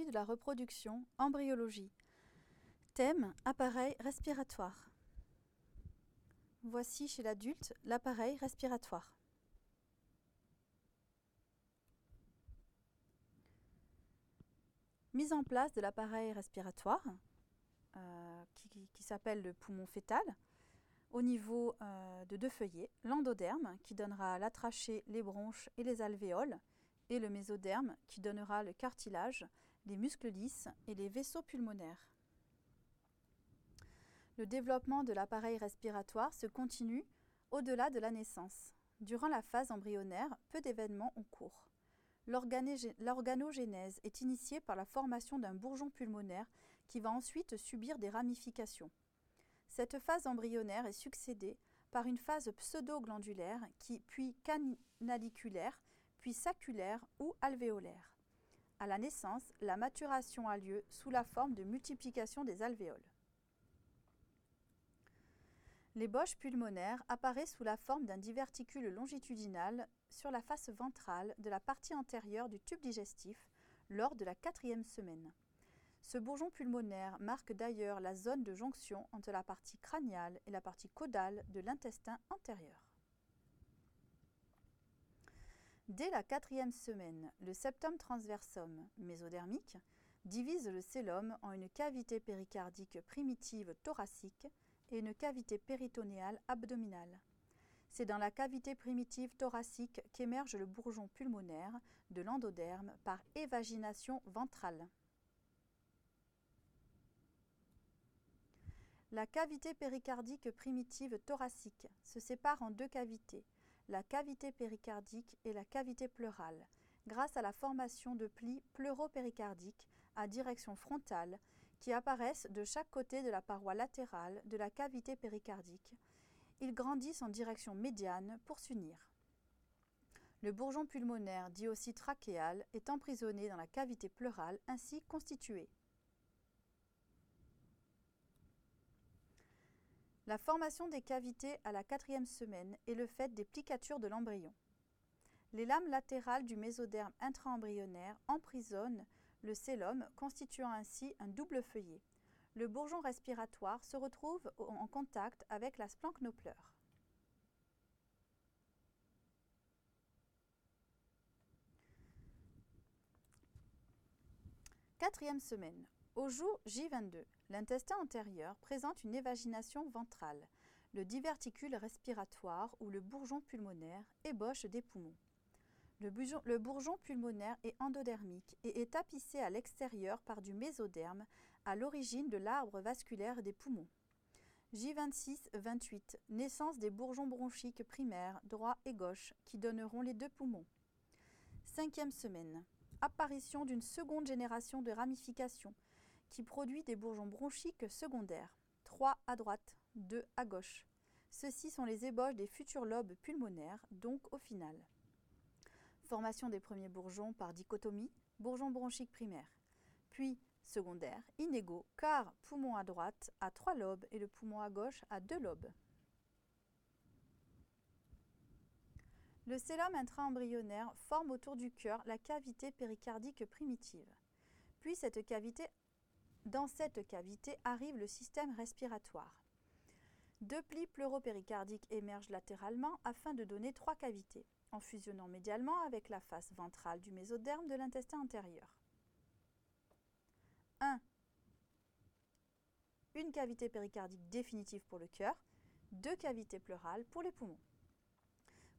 de la reproduction, embryologie. Thème appareil respiratoire. Voici chez l'adulte l'appareil respiratoire. Mise en place de l'appareil respiratoire, euh, qui, s'appelle le poumon fœtal, au niveau euh, de deux feuillets, l'endoderme qui donnera la trachée, les bronches et les alvéoles, et le mésoderme qui donnera le cartilage, les muscles lisses et les vaisseaux pulmonaires. Le développement de l'appareil respiratoire se continue au-delà de la naissance. Durant la phase embryonnaire, peu d'événements ont cours. L'organogénèse est initiée par la formation d'un bourgeon pulmonaire qui va ensuite subir des ramifications. Cette phase embryonnaire est succédée par une phase pseudo-glandulaire puis canaliculaire, puis saculaire ou alvéolaire. À la naissance, la maturation a lieu sous la forme de multiplication des alvéoles. L'ébauche pulmonaire apparaît sous la forme d'un diverticule longitudinal sur la face ventrale de la partie antérieure du tube digestif lors de la quatrième semaine. Ce bourgeon pulmonaire marque d'ailleurs la zone de jonction entre la partie crâniale et la partie caudale de l'intestin antérieur. Dès la quatrième semaine, le septum transversum mésodermique divise le célum en une cavité péricardique primitive thoracique et une cavité péritonéale abdominale. C'est dans la cavité primitive thoracique qu'émerge le bourgeon pulmonaire de l'endoderme par évagination ventrale. La cavité péricardique primitive thoracique se sépare en deux cavités, la cavité péricardique et la cavité pleurale, grâce à la formation de plis pleuropéricardiques à direction frontale qui apparaissent de chaque côté de la paroi latérale de la cavité péricardique. Ils grandissent en direction médiane pour s'unir. Le bourgeon pulmonaire, dit aussi trachéal, est emprisonné dans la cavité pleurale ainsi constituée. La formation des cavités à la quatrième semaine est le fait des plicatures de l'embryon. Les lames latérales du mésoderme intraembryonnaire emprisonnent le célum, constituant ainsi un double feuillet. Le bourgeon respiratoire se retrouve en contact avec la splanchnopleure. Quatrième semaine. Au jour J22, l'intestin antérieur présente une évagination ventrale. Le diverticule respiratoire ou le bourgeon pulmonaire ébauche des poumons. Le bourgeon, pulmonaire est endodermique et est tapissé à l'extérieur par du mésoderme à l'origine de l'arbre vasculaire des poumons. J26-28, naissance des bourgeons bronchiques primaires droit et gauche qui donneront les deux poumons. Cinquième semaine, apparition d'une seconde génération de ramifications qui produit des bourgeons bronchiques secondaires, 3 à droite, 2 à gauche. Ceux-ci sont les ébauches des futurs lobes pulmonaires, donc au final. Formation des premiers bourgeons par dichotomie, bourgeon bronchique primaire. Puis secondaire, inégaux, car poumon à droite a trois lobes et le poumon à gauche a deux lobes. Le célum intra-embryonnaire forme autour du cœur la cavité péricardique primitive. Puis cette cavité dans cette cavité arrive le système respiratoire. Deux plis pleuropéricardiques émergent latéralement afin de donner trois cavités, en fusionnant médialement avec la face ventrale du mésoderme de l'intestin antérieur. 1. Une cavité péricardique définitive pour le cœur, deux cavités pleurales pour les poumons.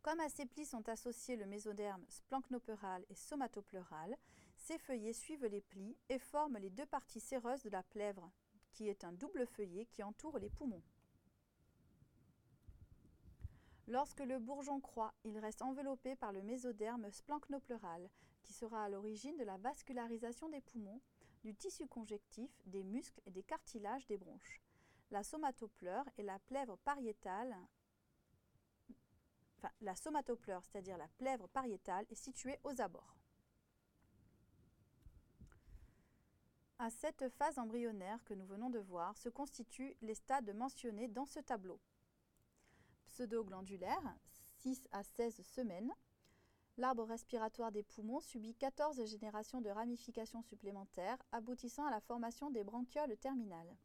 Comme à ces plis sont associés le mésoderme splanchnopleural et somatopleural, ces feuillets suivent les plis et forment les deux parties séreuses de la plèvre, qui est un double feuillet qui entoure les poumons. Lorsque le bourgeon croît, il reste enveloppé par le mésoderme splanchnopleural, qui sera à l'origine de la vascularisation des poumons, du tissu conjectif, des muscles et des cartilages des bronches. La somatopleure et la plèvre pariétale la somatopleure, c'est-à-dire la plèvre pariétale, est située aux abords. À cette phase embryonnaire que nous venons de voir se constituent les stades mentionnés dans ce tableau. Pseudo-glandulaire, 6 à 16 semaines. L'arbre respiratoire des poumons subit 14 générations de ramifications supplémentaires, aboutissant à la formation des bronchioles terminales.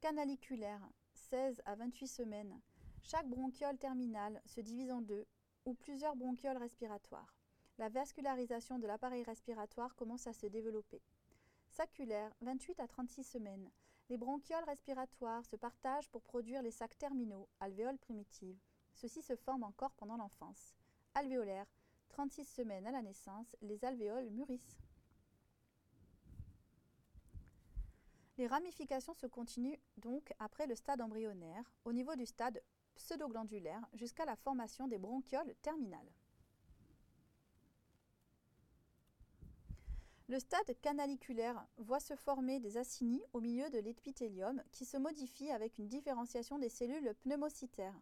Canaliculaire, 16 à 28 semaines. Chaque bronchiole terminale se divise en deux ou plusieurs bronchioles respiratoires. La vascularisation de l'appareil respiratoire commence à se développer. Saculaire, 28 à 36 semaines. Les bronchioles respiratoires se partagent pour produire les sacs terminaux, alvéoles primitives. Ceux-ci se forment encore pendant l'enfance. Alvéolaire, 36 semaines à la naissance, les alvéoles mûrissent. Les ramifications se continuent donc après le stade embryonnaire, au niveau du stade pseudoglandulaire, jusqu'à la formation des bronchioles terminales. Le stade canaliculaire voit se former des acinies au milieu de l'épithélium qui se modifient avec une différenciation des cellules pneumocytaires.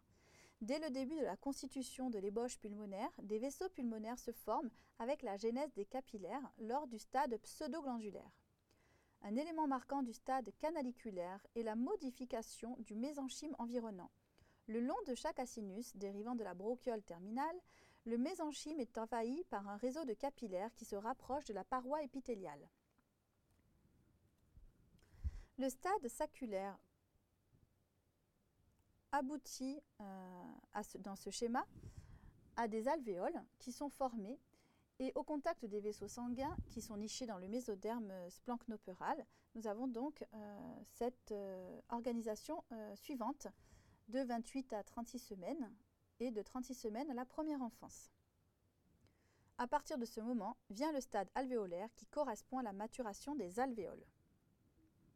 Dès le début de la constitution de l'ébauche pulmonaire, des vaisseaux pulmonaires se forment avec la genèse des capillaires lors du stade pseudoglandulaire. Un élément marquant du stade canaliculaire est la modification du mésenchyme environnant. Le long de chaque acinus dérivant de la bronchiole terminale, le mésenchyme est envahi par un réseau de capillaires qui se rapproche de la paroi épithéliale. Le stade saculaire aboutit euh, dans ce schéma à des alvéoles qui sont formées et au contact des vaisseaux sanguins qui sont nichés dans le mésoderme splanchnopeural, nous avons donc euh, cette euh, organisation suivante de 28 à 36 semaines et de 36 semaines à la première enfance. À partir de ce moment vient le stade alvéolaire qui correspond à la maturation des alvéoles.